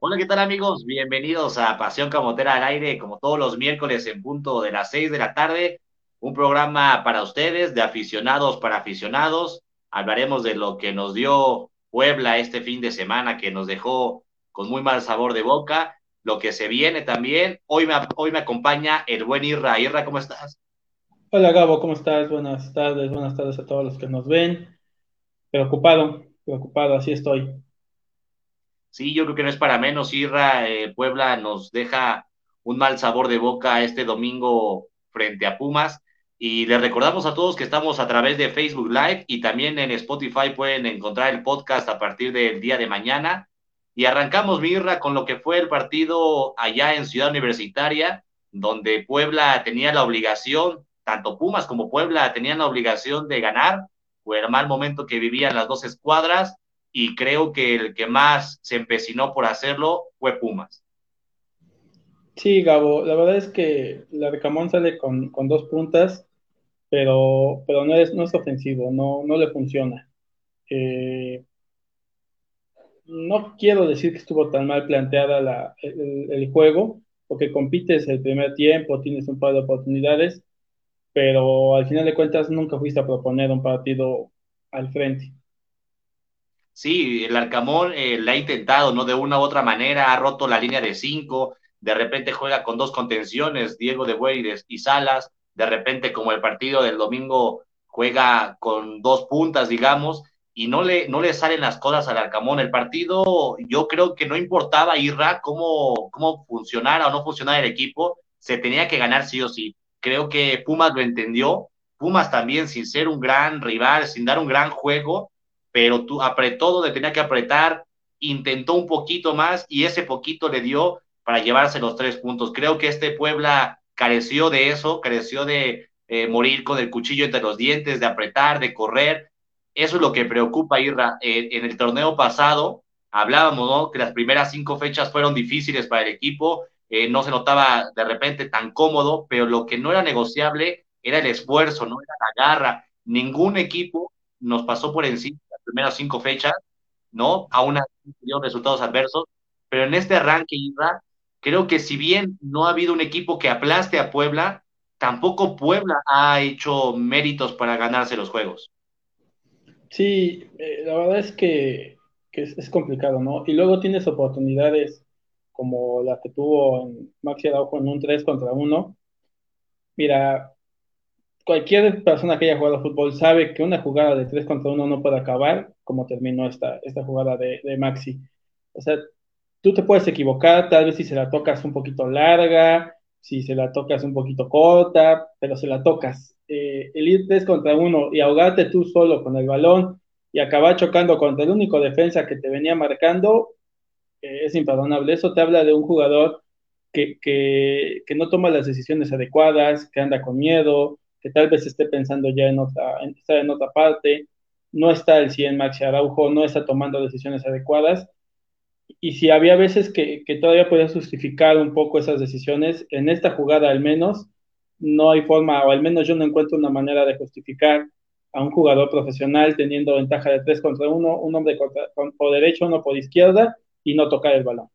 Hola, ¿qué tal amigos? Bienvenidos a Pasión Camotera al aire, como todos los miércoles en punto de las seis de la tarde, un programa para ustedes, de aficionados para aficionados. Hablaremos de lo que nos dio Puebla este fin de semana, que nos dejó con muy mal sabor de boca, lo que se viene también. Hoy me, hoy me acompaña el buen Irra. Irra, ¿cómo estás? Hola Gabo, ¿cómo estás? Buenas tardes, buenas tardes a todos los que nos ven. Preocupado, preocupado, así estoy. Sí, yo creo que no es para menos, Irra. Eh, Puebla nos deja un mal sabor de boca este domingo frente a Pumas. Y les recordamos a todos que estamos a través de Facebook Live y también en Spotify pueden encontrar el podcast a partir del día de mañana. Y arrancamos, Mirra, con lo que fue el partido allá en Ciudad Universitaria, donde Puebla tenía la obligación, tanto Pumas como Puebla tenían la obligación de ganar, fue el mal momento que vivían las dos escuadras y creo que el que más se empecinó por hacerlo fue Pumas. Sí, Gabo, la verdad es que la Recamón sale con, con dos puntas, pero, pero no, es, no es ofensivo, no, no le funciona. Eh, no quiero decir que estuvo tan mal planteada la, el, juego, porque compites el primer tiempo, tienes un par de oportunidades, pero al final de cuentas nunca fuiste a proponer un partido al frente. Sí, el Arcamón eh, la ha intentado, ¿no? De una u otra manera, ha roto la línea de cinco, de repente juega con dos contenciones, Diego de Bueyres y Salas, de repente como el partido del domingo juega con dos puntas, digamos, y no le, no le salen las cosas al Arcamón. El partido, yo creo que no importaba, Irra, cómo, cómo funcionara o no funcionara el equipo, se tenía que ganar sí o sí. Creo que Pumas lo entendió, Pumas también sin ser un gran rival, sin dar un gran juego, pero tú apretó donde tenía que apretar, intentó un poquito más y ese poquito le dio para llevarse los tres puntos. Creo que este Puebla careció de eso, careció de eh, morir con el cuchillo entre los dientes, de apretar, de correr. Eso es lo que preocupa, Irra. Eh, en el torneo pasado hablábamos ¿no? que las primeras cinco fechas fueron difíciles para el equipo, eh, no se notaba de repente tan cómodo, pero lo que no era negociable era el esfuerzo, no era la garra. Ningún equipo nos pasó por encima primeras cinco fechas, ¿no? Aún así resultados adversos, pero en este arranque, creo que si bien no ha habido un equipo que aplaste a Puebla, tampoco Puebla ha hecho méritos para ganarse los juegos. Sí, eh, la verdad es que, que es, es, complicado, ¿no? Y luego tienes oportunidades como la que tuvo en Maxi Araujo en un 3 contra 1. Mira, cualquier persona que haya jugado fútbol sabe que una jugada de 3 contra 1 no puede acabar como terminó esta, esta jugada de, Maxi. O sea, tú te puedes equivocar, tal vez si se la tocas un poquito larga, si se la tocas un poquito corta, pero se la tocas. Eh, el ir 3 contra 1 y ahogarte tú solo con el balón y acabar chocando contra el único defensa que te venía marcando, eh, es imperdonable. Eso te habla de un jugador que, que, que no toma las decisiones adecuadas, que anda con miedo, que tal vez esté pensando ya en otra, en, está en otra parte, no está el 100 Maxi Araujo, no está tomando decisiones adecuadas. Y si había veces que, que todavía podía justificar un poco esas decisiones, en esta jugada al menos no hay forma, o al menos yo no encuentro una manera de justificar a un jugador profesional teniendo ventaja de 3 contra 1, un hombre por derecho, uno por izquierda, y no tocar el balón.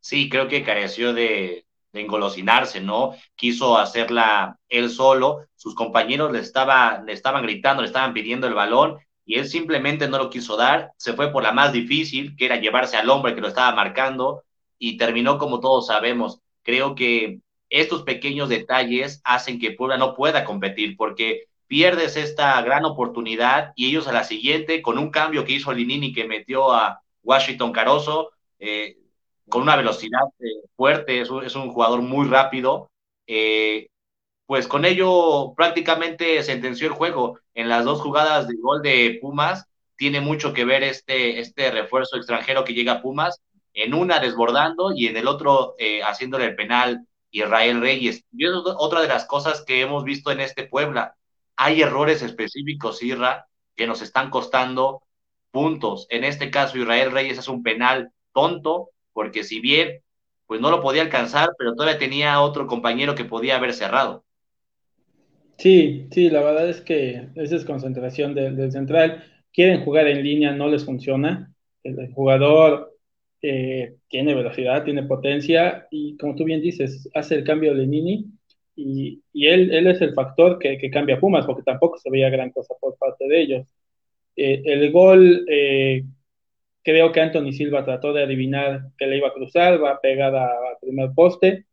Sí, creo que careció de, de engolosinarse, ¿no? Quiso hacerla él solo, sus compañeros le, estaba, le estaban gritando, le estaban pidiendo el balón y él simplemente no lo quiso dar, se fue por la más difícil, que era llevarse al hombre que lo estaba marcando y terminó como todos sabemos. Creo que estos pequeños detalles hacen que Puebla no pueda competir porque pierdes esta gran oportunidad y ellos a la siguiente, con un cambio que hizo Linini que metió a Washington Caroso, eh, con una velocidad eh, fuerte, es un, jugador muy rápido, eh, pues con ello prácticamente sentenció el juego. En las dos jugadas de gol de Pumas tiene mucho que ver este, este refuerzo extranjero que llega a Pumas, en una desbordando y en el otro eh, haciéndole el penal Israel Reyes. Y es otra de las cosas que hemos visto en este Puebla. Hay errores específicos, Irra, que nos están costando puntos. En este caso, Israel Reyes es un penal tonto, porque si bien pues no lo podía alcanzar, pero todavía tenía otro compañero que podía haber cerrado. Sí, sí, la verdad es que esa es concentración del, central. Quieren jugar en línea, no les funciona. El, jugador eh, tiene velocidad, tiene potencia y como tú bien dices, hace el cambio de Nini y, él, es el factor que, que, cambia Pumas porque tampoco se veía gran cosa por parte de ellos. Eh, el gol, eh, creo que Anthony Silva trató de adivinar que le iba a cruzar, va pegada al primer poste.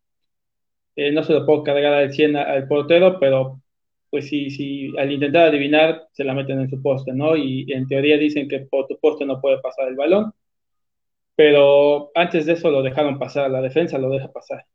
Eh, no se lo puedo cargar al 100 al portero, pero pues si, si al intentar adivinar se la meten en su poste, ¿no? Y en teoría dicen que por tu poste no puede pasar el balón, pero antes de eso lo dejaron pasar, la defensa lo deja pasar.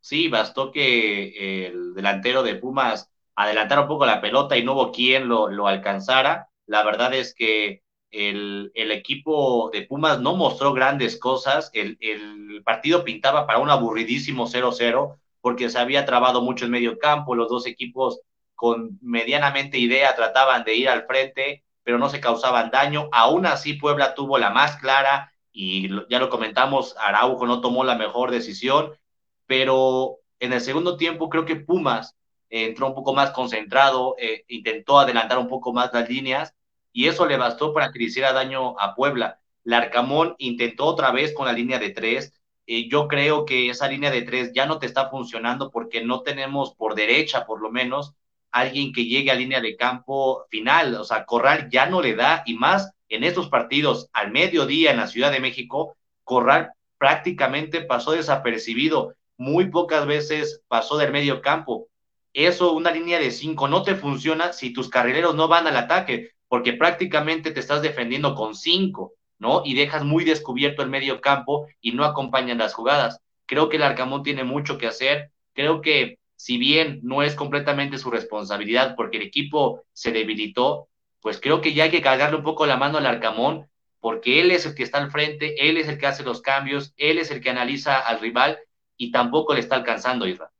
Sí, bastó que el delantero de Pumas adelantara un poco la pelota y no hubo quien lo, lo alcanzara. La verdad es que el, el, equipo de Pumas no mostró grandes cosas. El, el partido pintaba para un aburridísimo 0-0 porque se había trabado mucho en medio campo. Los dos equipos con medianamente idea trataban de ir al frente, pero no se causaban daño. Aún así, Puebla tuvo la más clara y ya lo comentamos, Araujo no tomó la mejor decisión, pero en el segundo tiempo creo que Pumas entró un poco más concentrado, eh, intentó adelantar un poco más las líneas y eso le bastó para que le hiciera daño a Puebla. Larcamón intentó otra vez con la línea de tres. Eh, yo creo que esa línea de tres ya no te está funcionando porque no tenemos por derecha, por lo menos, alguien que llegue a línea de campo final. O sea, Corral ya no le da y más en estos partidos al mediodía en la Ciudad de México, Corral prácticamente pasó desapercibido. Muy pocas veces pasó del medio campo. Eso, una línea de cinco, no te funciona si tus carrileros no van al ataque porque prácticamente te estás defendiendo con cinco, ¿no? Y dejas muy descubierto el medio campo y no acompañan las jugadas. Creo que el Arcamón tiene mucho que hacer. Creo que si bien no es completamente su responsabilidad porque el equipo se debilitó, pues creo que ya hay que cargarle un poco la mano al Arcamón porque él es el que está al frente, él es el que hace los cambios, él es el que analiza al rival y tampoco le está alcanzando, Isra.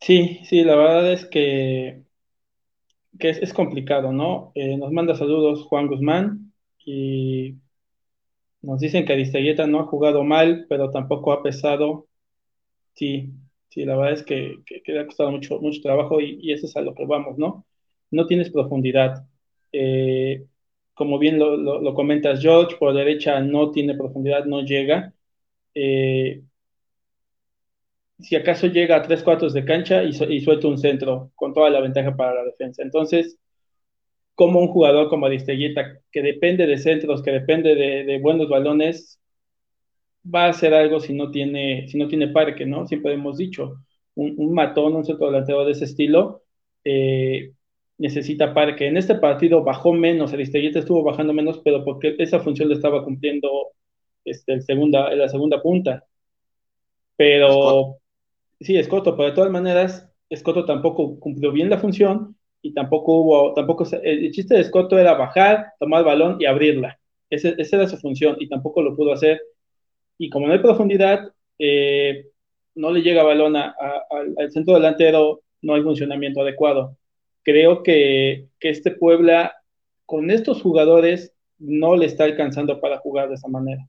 Sí, sí, la verdad es que que es, complicado, ¿no? Eh, nos manda saludos Juan Guzmán y nos dicen que Aristeguieta no ha jugado mal, pero tampoco ha pesado. Sí, sí, la verdad es que, le ha costado mucho, mucho trabajo y, eso es a lo que vamos, ¿no? No tienes profundidad. Eh, como bien lo, comentas, George, por derecha no tiene profundidad, no llega. Eh, si acaso llega a tres cuartos de cancha y, suelta un centro con toda la ventaja para la defensa. Entonces, como un jugador como Aristeguieta, que depende de centros, que depende de, buenos balones, va a hacer algo si no tiene, si no tiene parque, ¿no? Siempre hemos dicho, un, matón, un centro delantero de ese estilo, eh, necesita parque. En este partido bajó menos, Aristeguieta estuvo bajando menos, pero porque esa función lo estaba cumpliendo este, el segunda, la segunda punta. Pero sí, Escoto, pero de todas maneras, Escoto tampoco cumplió bien la función y tampoco hubo, tampoco, el chiste de Escoto era bajar, tomar el balón y abrirla. esa era su función y tampoco lo pudo hacer. Y como no hay profundidad, eh, no le llega balón al centro delantero, no hay funcionamiento adecuado. Creo que, que este Puebla, con estos jugadores, no le está alcanzando para jugar de esa manera.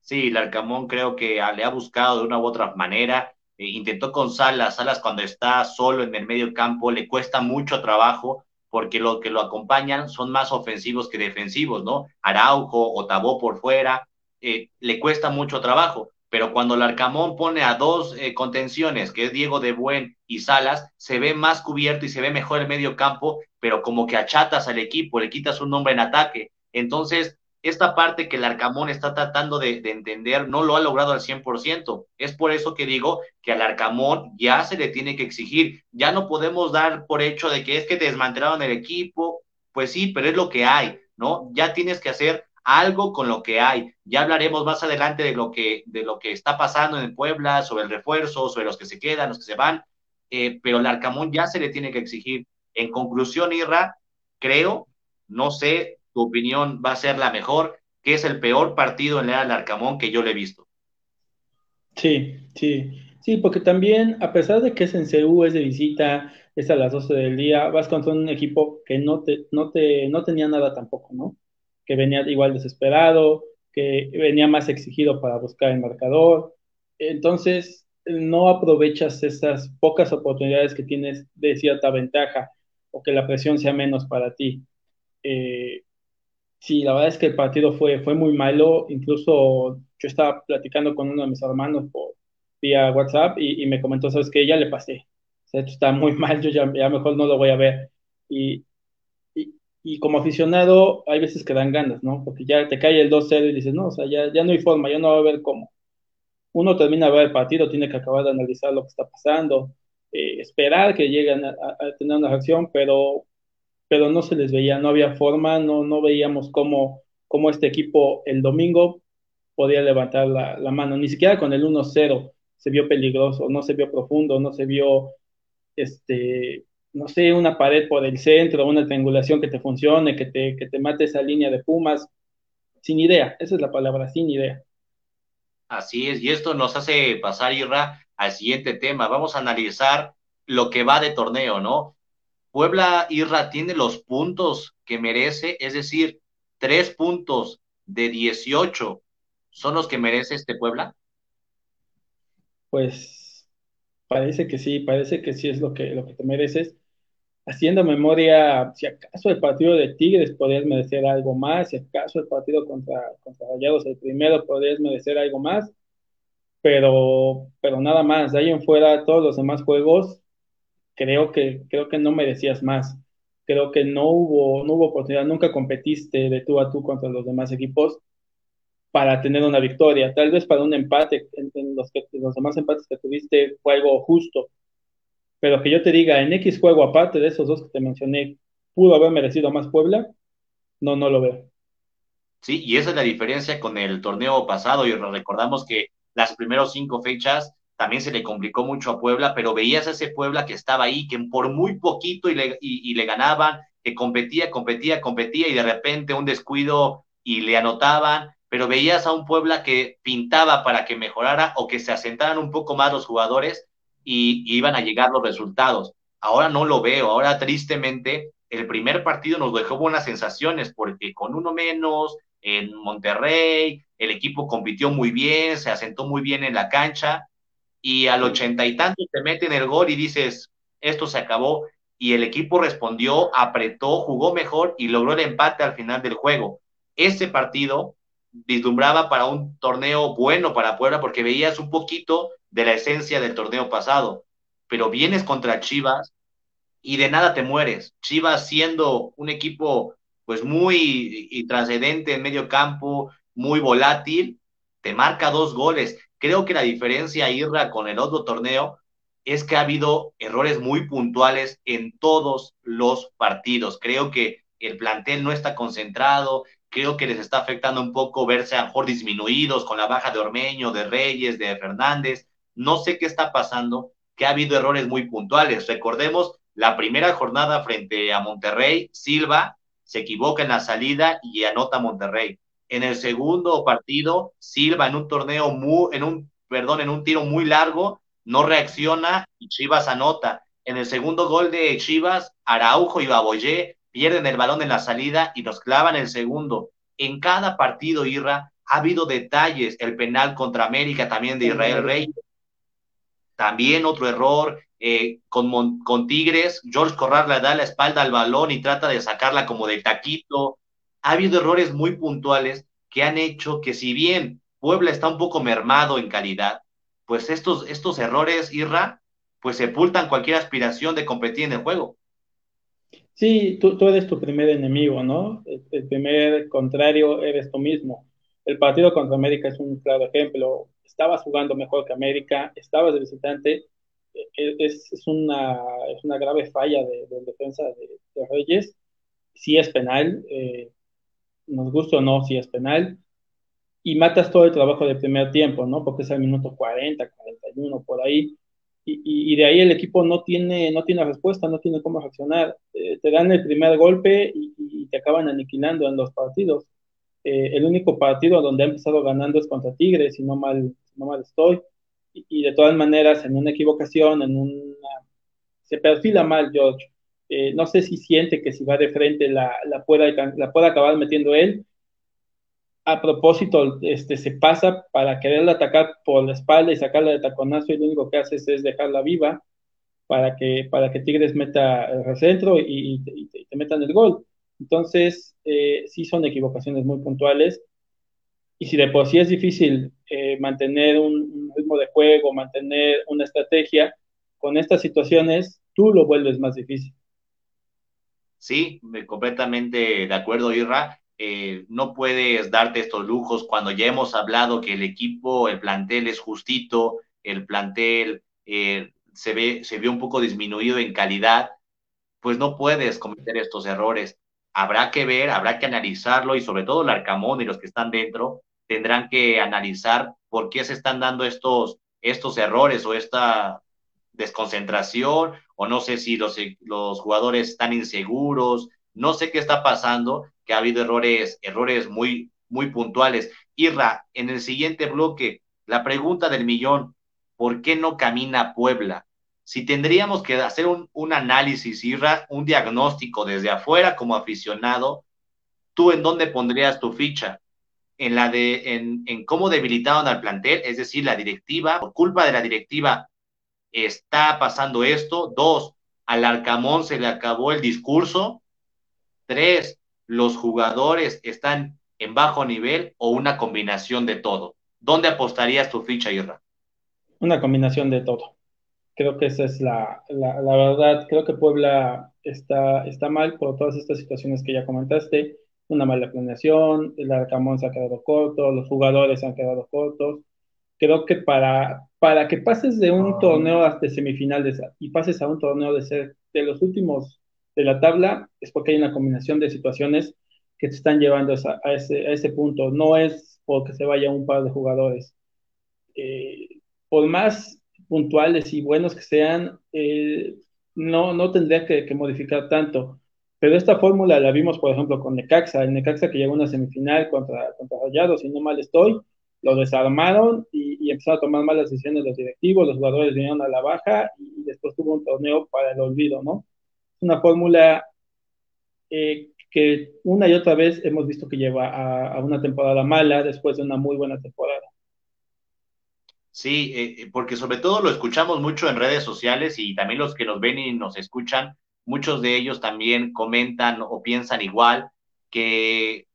Sí, el Arcamón creo que le ha buscado de una u otra manera eh, intentó con Salas, Salas cuando está solo en el medio campo le cuesta mucho trabajo porque lo que lo acompañan son más ofensivos que defensivos, ¿no? Araujo o Tabó por fuera, eh, le cuesta mucho trabajo, pero cuando el Arcamón pone a dos eh, contenciones, que es Diego de Buen y Salas, se ve más cubierto y se ve mejor el medio campo, pero como que achatas al equipo, le quitas un nombre en ataque. Entonces, esta parte que el Arcamón está tratando de, entender no lo ha logrado al 100%. Es por eso que digo que al Arcamón ya se le tiene que exigir. Ya no podemos dar por hecho de que es que desmantelaron el equipo. Pues sí, pero es lo que hay, ¿no? Ya tienes que hacer algo con lo que hay. Ya hablaremos más adelante de lo que, de lo que está pasando en Puebla, sobre el refuerzo, sobre los que se quedan, los que se van. Eh, pero el Arcamón ya se le tiene que exigir. En conclusión, Irra, creo, no sé, tu opinión va a ser la mejor, que es el peor partido en el Arcamón que yo le he visto. Sí, sí, sí, porque también, a pesar de que es en CU, es de visita, es a las 12 del día, vas contra un equipo que no, te, no, te, no tenía nada tampoco, ¿no? Que venía igual desesperado, que venía más exigido para buscar el marcador. Entonces, no aprovechas esas pocas oportunidades que tienes de cierta ventaja o que la presión sea menos para ti. Eh, Sí, la verdad es que el partido fue, fue muy malo. Incluso yo estaba platicando con uno de mis hermanos por, vía WhatsApp y, me comentó, sabes que ya le pasé. O sea, esto está muy mal, yo ya, ya mejor no lo voy a ver. Y, y, y, como aficionado, hay veces que dan ganas, ¿no? Porque ya te cae el 2-0 y dices, no, o sea, ya, ya no hay forma, ya no va a ver cómo. Uno termina de ver el partido, tiene que acabar de analizar lo que está pasando, eh, esperar que lleguen a, a, tener una reacción, pero pero no se les veía, no había forma, no, no veíamos cómo, cómo este equipo el domingo podía levantar la, mano, ni siquiera con el 1-0 se vio peligroso, no se vio profundo, no se vio, este, no sé, una pared por el centro, una triangulación que te funcione, que te, que te mate esa línea de Pumas, sin idea, esa es la palabra, sin idea. Así es, y esto nos hace pasar, Irra, al siguiente tema. Vamos a analizar lo que va de torneo, ¿no? Puebla Irra tiene los puntos que merece, es decir, tres puntos de 18 son los que merece este Puebla. Pues parece que sí, parece que sí es lo que, lo que te mereces. Haciendo memoria, si acaso el partido de Tigres podrías merecer algo más, si acaso el partido contra, contra Rayados, el primero, podrías merecer algo más, pero, pero nada más. De ahí en fuera, todos los demás juegos creo que, creo que no merecías más. Creo que no hubo, no hubo oportunidad, nunca competiste de tú a tú contra los demás equipos para tener una victoria. Tal vez para un empate, en, los, que, los demás empates que tuviste fue algo justo. Pero que yo te diga, en X juego, aparte de esos dos que te mencioné, pudo haber merecido más Puebla, no, no lo veo. Sí, y esa es la diferencia con el torneo pasado. Y recordamos que las primeras cinco fechas también se le complicó mucho a Puebla, pero veías a ese Puebla que estaba ahí, que por muy poquito y le, y, le ganaban, que competía, competía, competía y de repente un descuido y le anotaban, pero veías a un Puebla que pintaba para que mejorara o que se asentaran un poco más los jugadores y, y iban a llegar los resultados. Ahora no lo veo, ahora tristemente el primer partido nos dejó buenas sensaciones porque con uno menos en Monterrey, el equipo compitió muy bien, se asentó muy bien en la cancha, y al ochenta y tanto te meten el gol y dices, esto se acabó, y el equipo respondió, apretó, jugó mejor y logró el empate al final del juego. Ese partido vislumbraba para un torneo bueno para Puebla porque veías un poquito de la esencia del torneo pasado, pero vienes contra Chivas y de nada te mueres. Chivas siendo un equipo pues muy y trascendente en medio campo, muy volátil, te marca dos goles Creo que la diferencia, Irra, con el otro torneo es que ha habido errores muy puntuales en todos los partidos. Creo que el plantel no está concentrado, creo que les está afectando un poco verse a mejor disminuidos con la baja de Ormeño, de Reyes, de Fernández. No sé qué está pasando, que ha habido errores muy puntuales. Recordemos la primera jornada frente a Monterrey, Silva se equivoca en la salida y anota Monterrey. En el segundo partido, Silva en un torneo muy, en un, perdón, en un tiro muy largo, no reacciona y Chivas anota. En el segundo gol de Chivas, Araujo y Baboyé pierden el balón en la salida y nos clavan el segundo. En cada partido, Irra, ha habido detalles. El penal contra América también de Israel Rey. También otro error eh, con, con Tigres. George Corral le da la espalda al balón y trata de sacarla como de taquito ha habido errores muy puntuales que han hecho que si bien Puebla está un poco mermado en calidad, pues estos, estos errores, Irra, pues sepultan cualquier aspiración de competir en el juego. Sí, tú, eres tu primer enemigo, ¿no? El, primer contrario eres tú mismo. El partido contra América es un claro ejemplo. Estabas jugando mejor que América, estabas de visitante. E, es, es, una, es una grave falla de, defensa de, Reyes. Sí es penal, eh, nos gusta o no, si es penal, y matas todo el trabajo del primer tiempo, ¿no? Porque es el minuto 40, 41, por ahí, y, de ahí el equipo no tiene, no tiene respuesta, no tiene cómo reaccionar. Eh, te dan el primer golpe y, te acaban aniquilando en los partidos. Eh, el único partido donde ha empezado ganando es contra Tigres, si no mal, no mal estoy. Y, de todas maneras, en una equivocación, en una... Se perfila mal George. Eh, no sé si siente que si va de frente la, la, pueda, la acabar metiendo él. A propósito, este, se pasa para quererla atacar por la espalda y sacarla de taconazo y lo único que hace es, dejarla viva para que, para que Tigres meta el recentro y, te, metan el gol. Entonces, eh, sí son equivocaciones muy puntuales. Y si de por sí es difícil eh, mantener un, ritmo de juego, mantener una estrategia, con estas situaciones tú lo vuelves más difícil. Sí, completamente de acuerdo, Irra. Eh, no puedes darte estos lujos cuando ya hemos hablado que el equipo, el plantel es justito, el plantel eh, se, ve, se ve un poco disminuido en calidad, pues no puedes cometer estos errores. Habrá que ver, habrá que analizarlo y sobre todo el Arcamón y los que están dentro tendrán que analizar por qué se están dando estos, estos errores o esta desconcentración o no sé si los, los jugadores están inseguros, no sé qué está pasando, que ha habido errores, errores muy, muy puntuales. Irra, en el siguiente bloque, la pregunta del millón, ¿por qué no camina Puebla? Si tendríamos que hacer un, un análisis, Irra, un diagnóstico desde afuera como aficionado, ¿tú en dónde pondrías tu ficha? En, la de, en, en cómo debilitaron al plantel, es decir, la directiva, por culpa de la directiva, está pasando esto. Dos, al Arcamón se le acabó el discurso. Tres, los jugadores están en bajo nivel o una combinación de todo. ¿Dónde apostarías tu ficha, Irra? Una combinación de todo. Creo que esa es la, la, verdad. Creo que Puebla está, está mal por todas estas situaciones que ya comentaste. Una mala planeación, el Arcamón se ha quedado corto, los jugadores se han quedado cortos. Creo que para, para que pases de un torneo hasta semifinales y pases a un torneo de ser de los últimos de la tabla, es porque hay una combinación de situaciones que te están llevando a, ese, a ese punto. No es porque se vaya un par de jugadores. Eh, por más puntuales y buenos que sean, eh, no, no tendría que, modificar tanto. Pero esta fórmula la vimos, por ejemplo, con Necaxa. El Necaxa que llegó a una semifinal contra, contra Rayados, si no mal estoy, lo desarmaron y, empezaron a tomar malas decisiones los directivos, los jugadores vinieron a la baja y, después tuvo un torneo para el olvido, ¿no? Es una fórmula eh, que una y otra vez hemos visto que lleva a, una temporada mala después de una muy buena temporada. Sí, eh, eh, porque sobre todo lo escuchamos mucho en redes sociales y también los que nos ven y nos escuchan, muchos de ellos también comentan o piensan igual que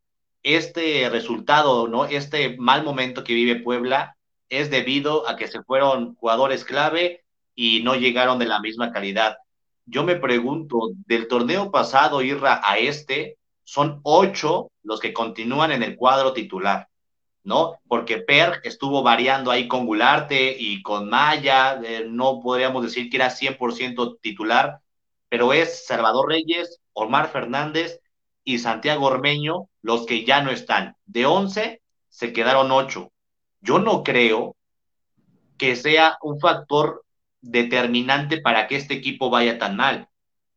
este resultado, ¿no? Este mal momento que vive Puebla es debido a que se fueron jugadores clave y no llegaron de la misma calidad. Yo me pregunto, del torneo pasado, Irra, a este, son ocho los que continúan en el cuadro titular, ¿no? Porque Per estuvo variando ahí con Gularte y con Maya, eh, no podríamos decir que era 100% titular, pero es Salvador Reyes, Omar Fernández y Santiago Ormeño los que ya no están. De 11 se quedaron 8. Yo no creo que sea un factor determinante para que este equipo vaya tan mal,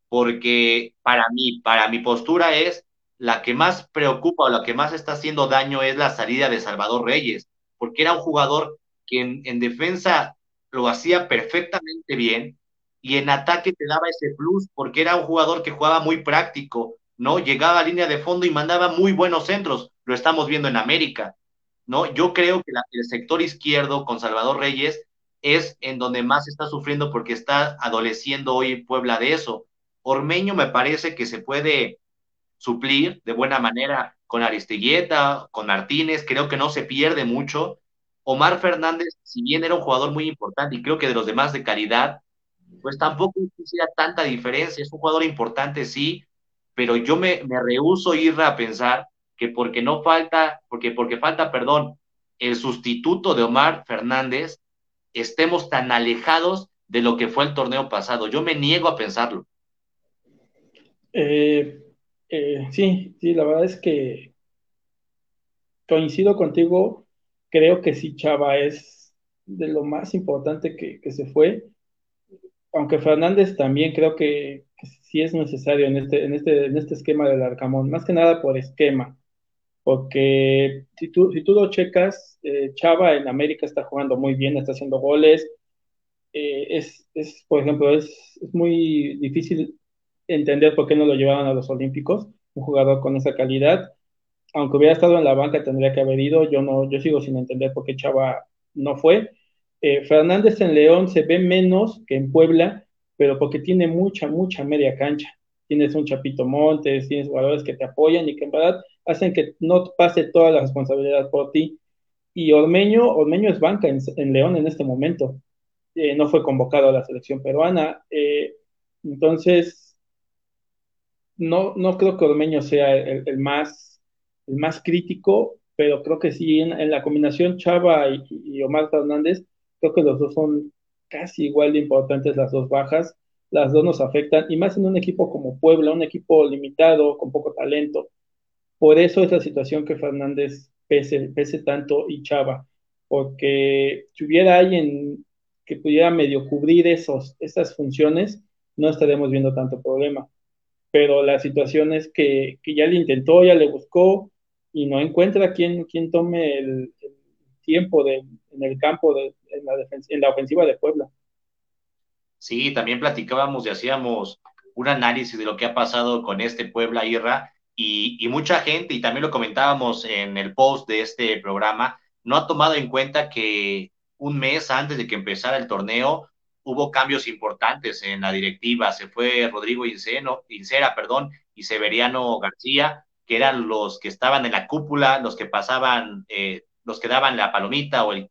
porque para mí, para mi postura es la que más preocupa o la que más está haciendo daño es la salida de Salvador Reyes, porque era un jugador que en, en defensa lo hacía perfectamente bien y en ataque te daba ese plus porque era un jugador que jugaba muy práctico, ¿no? Llegaba a línea de fondo y mandaba muy buenos centros, lo estamos viendo en América, ¿no? Yo creo que el sector izquierdo con Salvador Reyes es en donde más está sufriendo porque está adoleciendo hoy Puebla de eso. Ormeño me parece que se puede suplir de buena manera con Aristilleta, con Martínez, creo que no se pierde mucho. Omar Fernández, si bien era un jugador muy importante y creo que de los demás de calidad, pues tampoco hiciera tanta diferencia. Es un jugador importante, sí, pero yo me, me rehuso ir a pensar que porque no falta, porque, porque falta, perdón, el sustituto de Omar Fernández, estemos tan alejados de lo que fue el torneo pasado. Yo me niego a pensarlo. Eh, eh, sí, sí, la verdad es que coincido contigo. Creo que sí, Chava es de lo más importante que, que se fue. Aunque Fernández también creo que, si es necesario en este, en este, en este esquema del Arcamón, más que nada por esquema, porque si tú, si tú lo checas, eh, Chava en América está jugando muy bien, está haciendo goles, eh, es, es, por ejemplo, es, muy difícil entender por qué no lo llevaban a los Olímpicos, un jugador con esa calidad, aunque hubiera estado en la banca tendría que haber ido, yo, no, yo sigo sin entender por qué Chava no fue. Eh, Fernández en León se ve menos que en Puebla, pero porque tiene mucha, mucha media cancha. tienes un Chapito Montes, tienes jugadores que te apoyan y que en verdad hacen que no pase toda la responsabilidad por ti. Y Ormeño, Ormeño es banca en, León en este momento. Eh, no fue convocado a la selección peruana. Eh, entonces, no, no creo que Ormeño sea el, más, el más crítico, pero creo que sí, en, la combinación Chava y, Omar Fernández, creo que los dos son casi igual de importantes las dos bajas. Las dos nos afectan, y más en un equipo como Puebla, un equipo limitado, con poco talento. Por eso es la situación que Fernández pese, tanto y Chava, porque si hubiera alguien que pudiera medio cubrir esos, esas funciones, no estaremos viendo tanto problema. Pero la situación es que, ya le intentó, ya le buscó y no encuentra quien, quien tome el, tiempo de, en el campo, de, en, la en la ofensiva de Puebla. Sí, también platicábamos y hacíamos un análisis de lo que ha pasado con este Puebla Irra y, y, mucha gente, y también lo comentábamos en el post de este programa, no ha tomado en cuenta que un mes antes de que empezara el torneo hubo cambios importantes en la directiva. Se fue Rodrigo Inceno, Incera perdón, y Severiano García, que eran los que estaban en la cúpula, los que pasaban, eh, los que daban la palomita o el,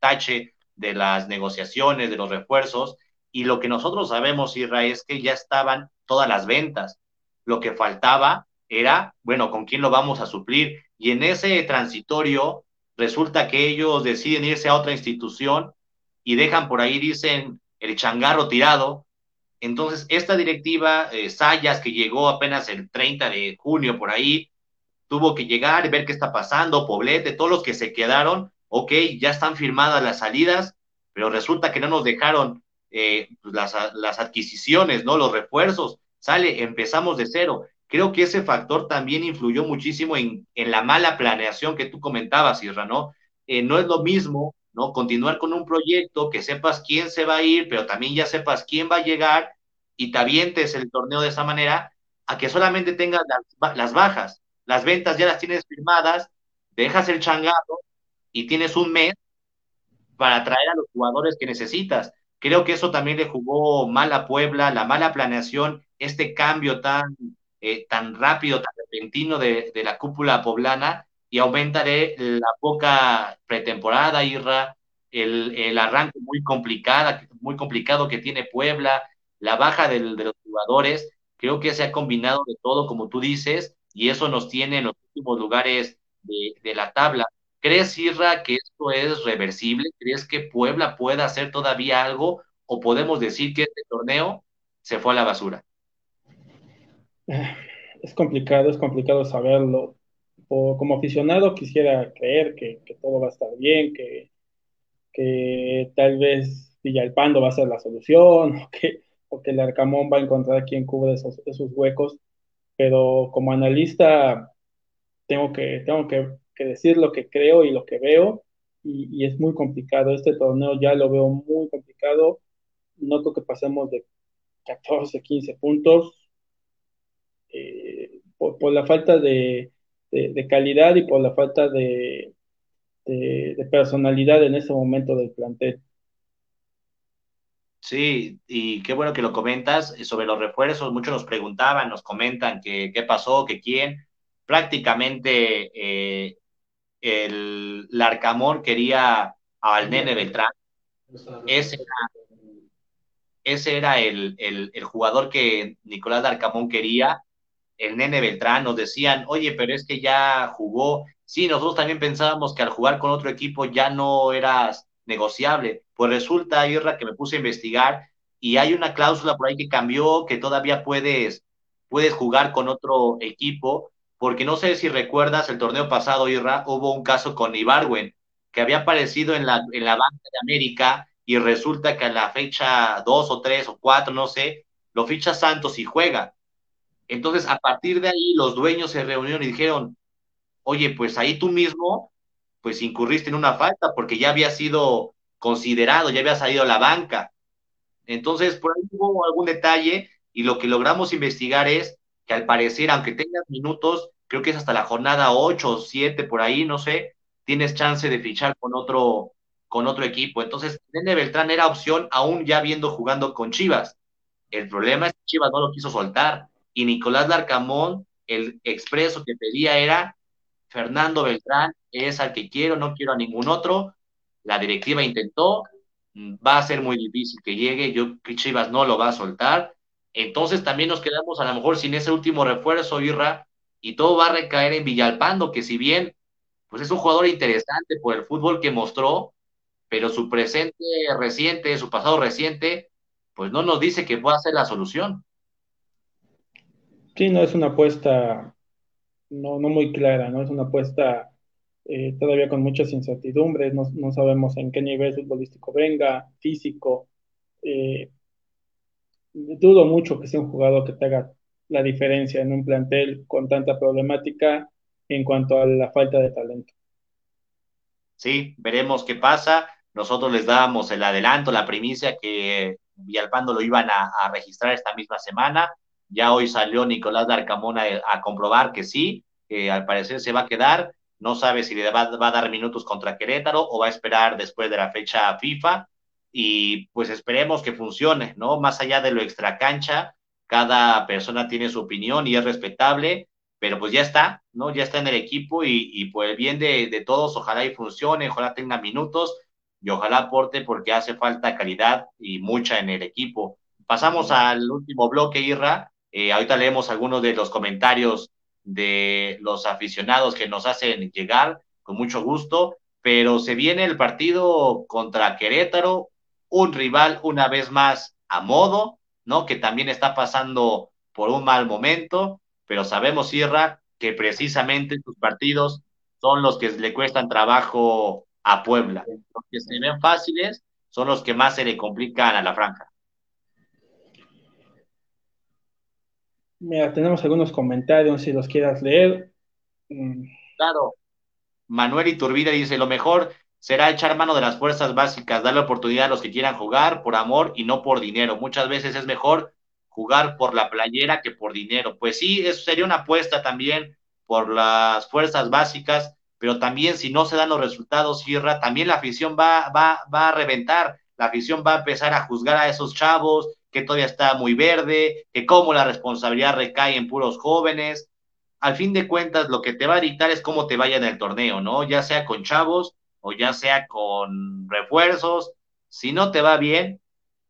tache de las negociaciones, de los refuerzos. Y lo que nosotros sabemos, Isra, es que ya estaban todas las ventas. Lo que faltaba era, bueno, ¿con quién lo vamos a suplir? Y en ese transitorio resulta que ellos deciden irse a otra institución y dejan por ahí, dicen, el changarro tirado. Entonces, esta directiva, eh, Sayas, que llegó apenas el 30 de junio por ahí, tuvo que llegar ver qué está pasando, Poblete, todos los que se quedaron, ok, ya están firmadas las salidas, pero resulta que no nos dejaron eh, pues, las, las adquisiciones, ¿no? Los refuerzos, sale, empezamos de cero. Creo que ese factor también influyó muchísimo en, en la mala planeación que tú comentabas, Isra, ¿no? Eh, no es lo mismo ¿no? Continuar con un proyecto, que sepas quién se va a ir, pero también ya sepas quién va a llegar y te avientes el torneo de esa manera, a que solamente tengas las, bajas. Las ventas ya las tienes firmadas, dejas el changado y tienes un mes para traer a los jugadores que necesitas. Creo que eso también le jugó mal a Puebla, la mala planeación, este cambio tan, eh, tan rápido, tan repentino de, de la cúpula poblana, y aumentaré la poca pretemporada, Irra, el, el arranque muy, complicada, muy complicado que tiene Puebla, la baja de los jugadores, creo que se ha combinado de todo, como tú dices, y eso nos tiene en los últimos lugares de, de la tabla. ¿Crees, Irra, que esto es reversible? ¿Crees que Puebla pueda hacer todavía algo? ¿O podemos decir que este torneo se fue a la basura? Es complicado, es complicado saberlo o como aficionado quisiera creer que, todo va a estar bien, que, que tal vez Villalpando va a ser la solución, o que, o que el Arcamón va a encontrar quien cubre esos, esos huecos, pero como analista tengo que, tengo que, decir lo que creo y lo que veo, y, es muy complicado. Este torneo ya lo veo muy complicado. No creo que pasemos de 14, 15 puntos eh, por, la falta de, de, calidad y por la falta de, de, personalidad en ese momento del plantel. Sí, y qué bueno que lo comentas sobre los refuerzos. Muchos nos preguntaban, nos comentan que, qué pasó, que quién. Prácticamente eh, el Larcamón quería al nene Beltrán. Ese era, ese era el, el, el, jugador que Nicolás Larcamón quería el nene Beltrán, nos decían, oye, pero es que ya jugó. Sí, nosotros también pensábamos que al jugar con otro equipo ya no eras negociable. Pues resulta, Irra, que me puse a investigar y hay una cláusula por ahí que cambió, que todavía puedes, puedes jugar con otro equipo, porque no sé si recuerdas el torneo pasado, Irra, hubo un caso con Ibarwen, que había aparecido en la, en la banca de América y resulta que a la fecha 2 o 3 o 4, no sé, lo ficha Santos y juega. Entonces, a partir de ahí, los dueños se reunieron y dijeron, oye, pues ahí tú mismo, pues incurriste en una falta porque ya había sido considerado, ya había salido a la banca. Entonces, por ahí hubo algún detalle y lo que logramos investigar es que al parecer, aunque tengas minutos, creo que es hasta la jornada 8 o 7 por ahí, no sé, tienes chance de fichar con otro, con otro equipo. Entonces, Nene Beltrán era opción aún ya viendo jugando con Chivas. El problema es que Chivas no lo quiso soltar y Nicolás Larcamón, el expreso que pedía era Fernando Beltrán es al que quiero, no quiero a ningún otro. La directiva intentó, mm, va a ser muy difícil que llegue, yo Chivas no lo va a soltar. Entonces también nos quedamos a lo mejor sin ese último refuerzo, Irra, y todo va a recaer en Villalpando, que si bien pues es un jugador interesante por el fútbol que mostró, pero su presente reciente, su pasado reciente, pues no nos dice que pueda ser la solución. Sí, no es una apuesta no, no muy clara, ¿no? Es una apuesta eh, todavía con muchas incertidumbres, no, no, sabemos en qué nivel futbolístico venga, físico. Eh, dudo mucho que sea un jugador que te haga la diferencia en un plantel con tanta problemática en cuanto a la falta de talento. Sí, veremos qué pasa. Nosotros les dábamos el adelanto, la primicia que Villalpando lo iban a, a registrar esta misma semana. Ya hoy salió Nicolás Darcamona a, comprobar que sí, que al parecer se va a quedar. No sabe si le va, a dar minutos contra Querétaro o va a esperar después de la fecha FIFA. Y pues esperemos que funcione, ¿no? Más allá de lo extracancha, cada persona tiene su opinión y es respetable, pero pues ya está, ¿no? Ya está en el equipo y, y por el bien de, de todos, ojalá y funcione, ojalá tenga minutos y ojalá aporte porque hace falta calidad y mucha en el equipo. Pasamos al último bloque, Irra, eh, ahorita leemos algunos de los comentarios de los aficionados que nos hacen llegar con mucho gusto, pero se viene el partido contra Querétaro, un rival una vez más a modo, ¿no? Que también está pasando por un mal momento, pero sabemos, Sierra, que precisamente sus partidos son los que le cuestan trabajo a Puebla. Los que se ven fáciles son los que más se le complican a la franja. Mira, tenemos algunos comentarios si los quieras leer. Mm. Claro. Manuel Iturbide dice, lo mejor será echar mano de las fuerzas básicas, darle oportunidad a los que quieran jugar por amor y no por dinero. Muchas veces es mejor jugar por la playera que por dinero. Pues sí, eso sería una apuesta también por las fuerzas básicas, pero también si no se dan los resultados, Sierra, también la afición va, va, va a reventar, la afición va a empezar a juzgar a esos chavos, que todavía está muy verde, que cómo la responsabilidad recae en puros jóvenes. Al fin de cuentas, lo que te va a dictar es cómo te vaya en el torneo, ¿no? Ya sea con chavos o ya sea con refuerzos. Si no te va bien,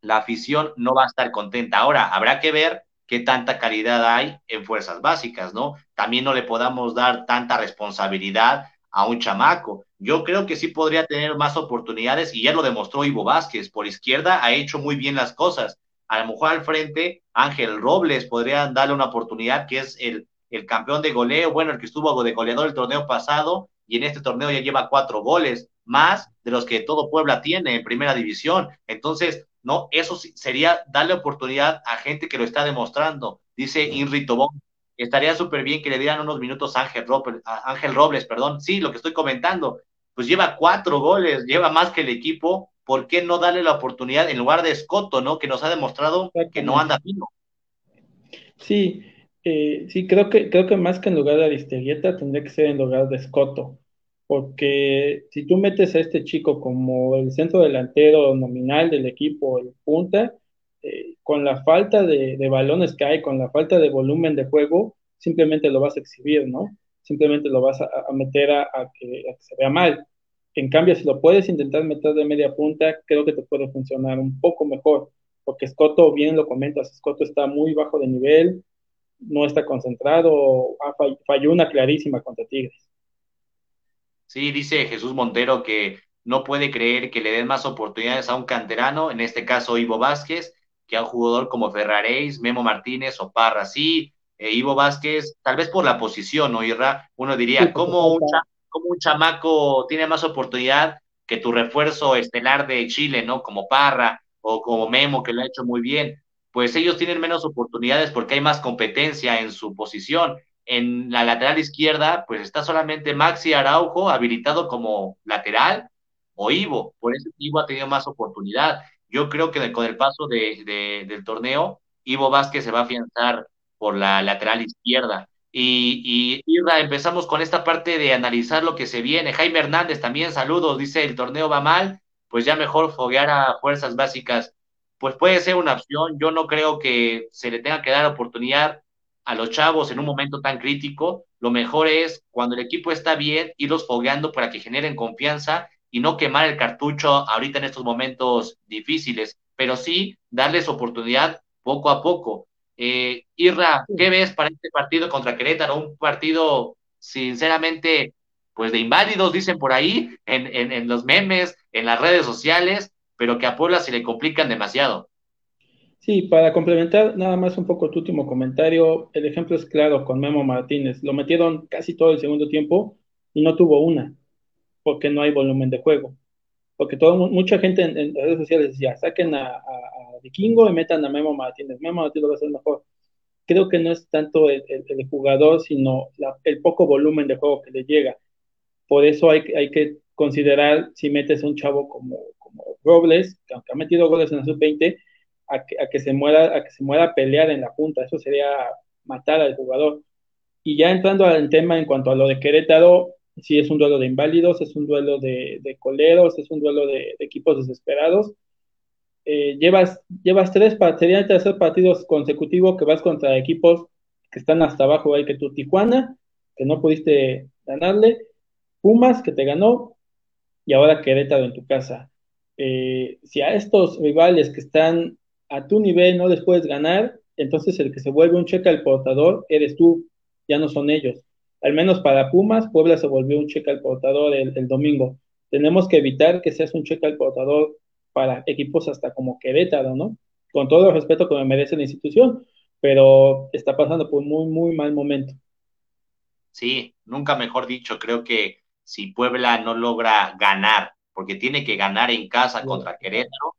la afición no va a estar contenta. Ahora, habrá que ver qué tanta calidad hay en fuerzas básicas, ¿no? También no le podamos dar tanta responsabilidad a un chamaco. Yo creo que sí podría tener más oportunidades y ya lo demostró Ivo Vázquez. Por izquierda ha hecho muy bien las cosas a lo mejor al frente Ángel Robles podría darle una oportunidad, que es el, el campeón de goleo, bueno, el que estuvo de goleador el torneo pasado y en este torneo ya lleva cuatro goles, más de los que todo Puebla tiene en primera división. Entonces, no, eso sería darle oportunidad a gente que lo está demostrando. Dice Inri Tobón, estaría súper bien que le dieran unos minutos a Ángel Robles, a Ángel Robles, perdón, sí, lo que estoy comentando, pues lleva cuatro goles, lleva más que el equipo ¿por qué no darle la oportunidad en lugar de Escoto, ¿no? Que nos ha demostrado que no anda fino. Sí, eh, sí, creo que, creo que más que en lugar de Aristeguieta tendría que ser en lugar de Escoto, porque si tú metes a este chico como el centro delantero nominal del equipo, el punta, eh, con la falta de, balones que hay, con la falta de volumen de juego, simplemente lo vas a exhibir, ¿no? Simplemente lo vas a, meter a, que, a que se vea mal. En cambio, si lo puedes intentar meter de media punta, creo que te puede funcionar un poco mejor, porque Scotto, bien lo comentas, Scotto está muy bajo de nivel, no está concentrado, falló una clarísima contra Tigres. Sí, dice Jesús Montero que no puede creer que le den más oportunidades a un canterano, en este caso Ivo Vázquez, que a un jugador como Ferraréis, Memo Martínez o Parra. Sí, eh, Ivo Vázquez, tal vez por la posición, ¿no, Irra? Uno diría, ¿cómo un, como un chamaco tiene más oportunidad que tu refuerzo estelar de Chile, ¿no? Como Parra o como Memo, que lo ha hecho muy bien. Pues ellos tienen menos oportunidades porque hay más competencia en su posición. En la lateral izquierda, pues está solamente Maxi Araujo habilitado como lateral o Ivo. Por eso Ivo ha tenido más oportunidad. Yo creo que con el paso de, del torneo, Ivo Vázquez se va a afianzar por la lateral izquierda. Y, y empezamos con esta parte de analizar lo que se viene. Jaime Hernández también, saludos, dice el torneo va mal, pues ya mejor foguear a fuerzas básicas. Pues puede ser una opción, yo no creo que se le tenga que dar oportunidad a los chavos en un momento tan crítico, lo mejor es cuando el equipo está bien, irlos fogueando para que generen confianza y no quemar el cartucho ahorita en estos momentos difíciles, pero sí darles oportunidad poco a poco. Eh, Irra, ¿qué ves para este partido contra Querétaro? Un partido, sinceramente, pues de inválidos, dicen por ahí, en, en, en los memes, en las redes sociales, pero que a Puebla se le complican demasiado. Sí, para complementar nada más un poco tu último comentario, el ejemplo es claro con Memo Martínez. Lo metieron casi todo el segundo tiempo y no tuvo una, porque no hay volumen de juego. Porque todo, mucha gente en, redes sociales decía, saquen a, a, Vikingo y metan a Memo Martínez. Memo Martínez va a ser mejor. Creo que no es tanto el, jugador, sino el poco volumen de juego que le llega. Por eso hay, hay que considerar si metes a un chavo como, como Robles, que aunque ha metido goles en la sub-20, a que, se muera, a que se muera a pelear en la punta. Eso sería matar al jugador. Y ya entrando al tema en cuanto a lo de Querétaro, sí es un duelo de inválidos, es un duelo de, coleros, es un duelo de, equipos desesperados. Eh, llevas, llevas tres, serían tercer partidos consecutivos que vas contra equipos que están hasta abajo, hay que tu Tijuana, que no pudiste ganarle, Pumas, que te ganó, y ahora Querétaro en tu casa. Eh, si a estos rivales que están a tu nivel no les puedes ganar, entonces el que se vuelve un cheque al portador eres tú, ya no son ellos. Al menos para Pumas, Puebla se volvió un cheque al portador el, domingo. Tenemos que evitar que seas un cheque al portador para equipos hasta como Querétaro, ¿no? Con todo el respeto que me merece la institución, pero está pasando por un muy, muy mal momento. Sí, nunca mejor dicho, creo que si Puebla no logra ganar, porque tiene que ganar en casa contra Querétaro,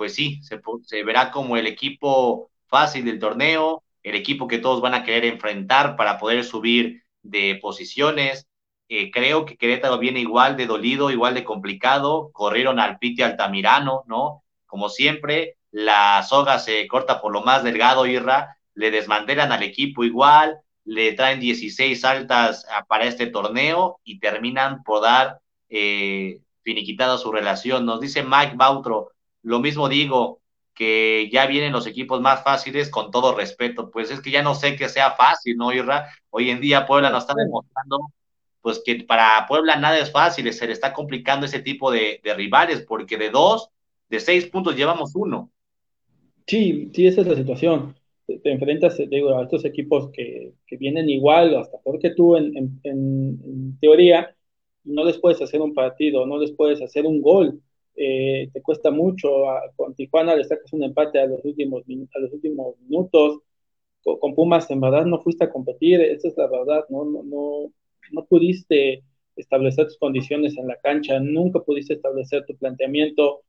pues sí, se, verá como el equipo fácil del torneo, el equipo que todos van a querer enfrentar para poder subir de posiciones. Eh, creo que Querétaro viene igual de dolido, igual de complicado. Corrieron al Piti Altamirano, ¿no? Como siempre, la soga se corta por lo más delgado, Irra. Le desmantelan al equipo igual, le traen 16 altas para este torneo y terminan por dar eh, finiquitada su relación. Nos dice Mike Bautro, lo mismo digo, que ya vienen los equipos más fáciles con todo respeto. Pues es que ya no sé que sea fácil, ¿no, Irra? Hoy en día Puebla nos está demostrando pues que para Puebla nada es fácil, se le está complicando ese tipo de, rivales, porque de dos, de seis puntos llevamos uno. Sí, sí, esa es la situación. Te, enfrentas, digo, a estos equipos que, vienen igual, hasta porque tú en, en, en, teoría, no les puedes hacer un partido, no les puedes hacer un gol eh, te cuesta mucho. con Tijuana le sacas un empate a los últimos, a los últimos minutos. Con, Pumas, en verdad, no fuiste a competir, esa es la verdad, ¿no? No, no, no pudiste establecer tus condiciones en la cancha, nunca pudiste establecer tu planteamiento,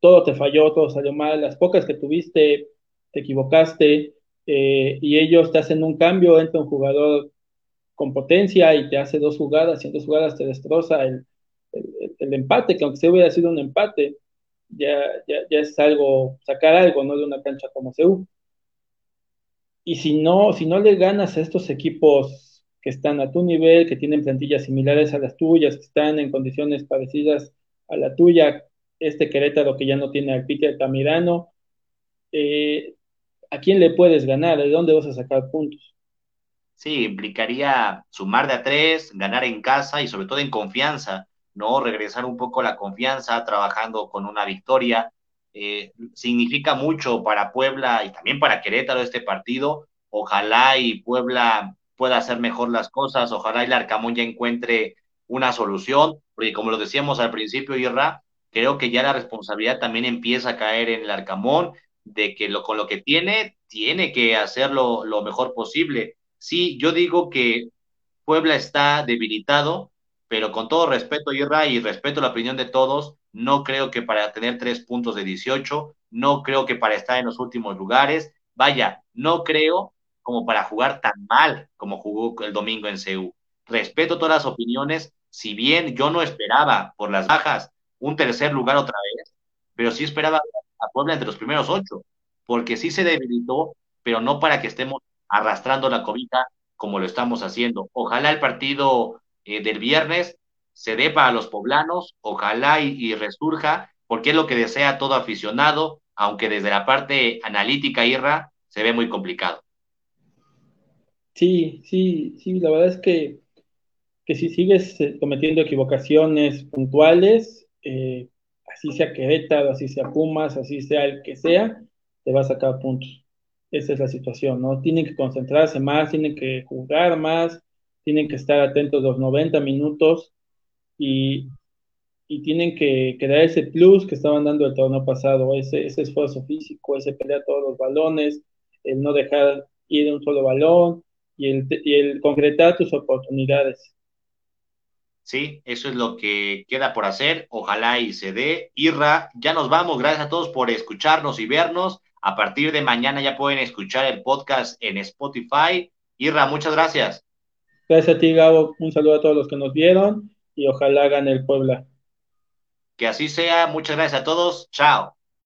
todo te falló, todo salió mal, las pocas que tuviste, te equivocaste, eh, y ellos te hacen un cambio, entra un jugador con potencia y te hace dos jugadas, y en dos jugadas te destroza el, el, empate, que aunque se hubiera sido un empate, ya, ya, ya, es algo, sacar algo, ¿no? De una cancha como CEU. Y si no, si no le ganas a estos equipos que están a tu nivel, que tienen plantillas similares a las tuyas, que están en condiciones parecidas a la tuya, este Querétaro que ya no tiene al Peter Tamirano, eh, ¿a quién le puedes ganar? ¿De dónde vas a sacar puntos? Sí, implicaría sumar de a tres, ganar en casa y sobre todo en confianza. ¿No? Regresar un poco la confianza trabajando con una victoria. Eh, significa mucho para Puebla y también para Querétaro este partido. Ojalá y Puebla pueda hacer mejor las cosas, ojalá y el Arcamón ya encuentre una solución, porque como lo decíamos al principio, Irra, creo que ya la responsabilidad también empieza a caer en el Arcamón, de que lo, con lo que tiene, tiene que hacerlo lo mejor posible. Sí, yo digo que Puebla está debilitado, pero con todo respeto, Irra, y respeto la opinión de todos, no creo que para tener tres puntos de 18, no creo que para estar en los últimos lugares, vaya, no creo como para jugar tan mal como jugó el domingo en CEU. Respeto todas las opiniones, si bien yo no esperaba por las bajas un tercer lugar otra vez, pero sí esperaba a Puebla entre los primeros ocho, porque sí se debilitó, pero no para que estemos arrastrando la cobija como lo estamos haciendo. Ojalá el partido eh, del viernes se dé para los poblanos, ojalá y, resurja, porque es lo que desea todo aficionado, aunque desde la parte analítica, Irra, se ve muy complicado. Sí, sí, sí, la verdad es que, que si sigues eh, cometiendo equivocaciones puntuales, eh, así sea Querétaro, así sea Pumas, así sea el que sea, te va a sacar puntos. Esa es la situación, ¿no? Tienen que concentrarse más, tienen que jugar más, tienen que estar atentos los 90 minutos y, y tienen que, que, dar ese plus que estaban dando el torneo pasado, ese, ese esfuerzo físico, ese pelear todos los balones, el no dejar ir un solo balón y el, y el concretar tus oportunidades. Sí, eso es lo que queda por hacer. Ojalá y se dé. Irra, ya nos vamos. Gracias a todos por escucharnos y vernos. A partir de mañana ya pueden escuchar el podcast en Spotify. Irra, muchas gracias. Gracias a ti, Gabo. Un saludo a todos los que nos vieron y ojalá gane el Puebla. Que así sea. Muchas gracias a todos. Chao.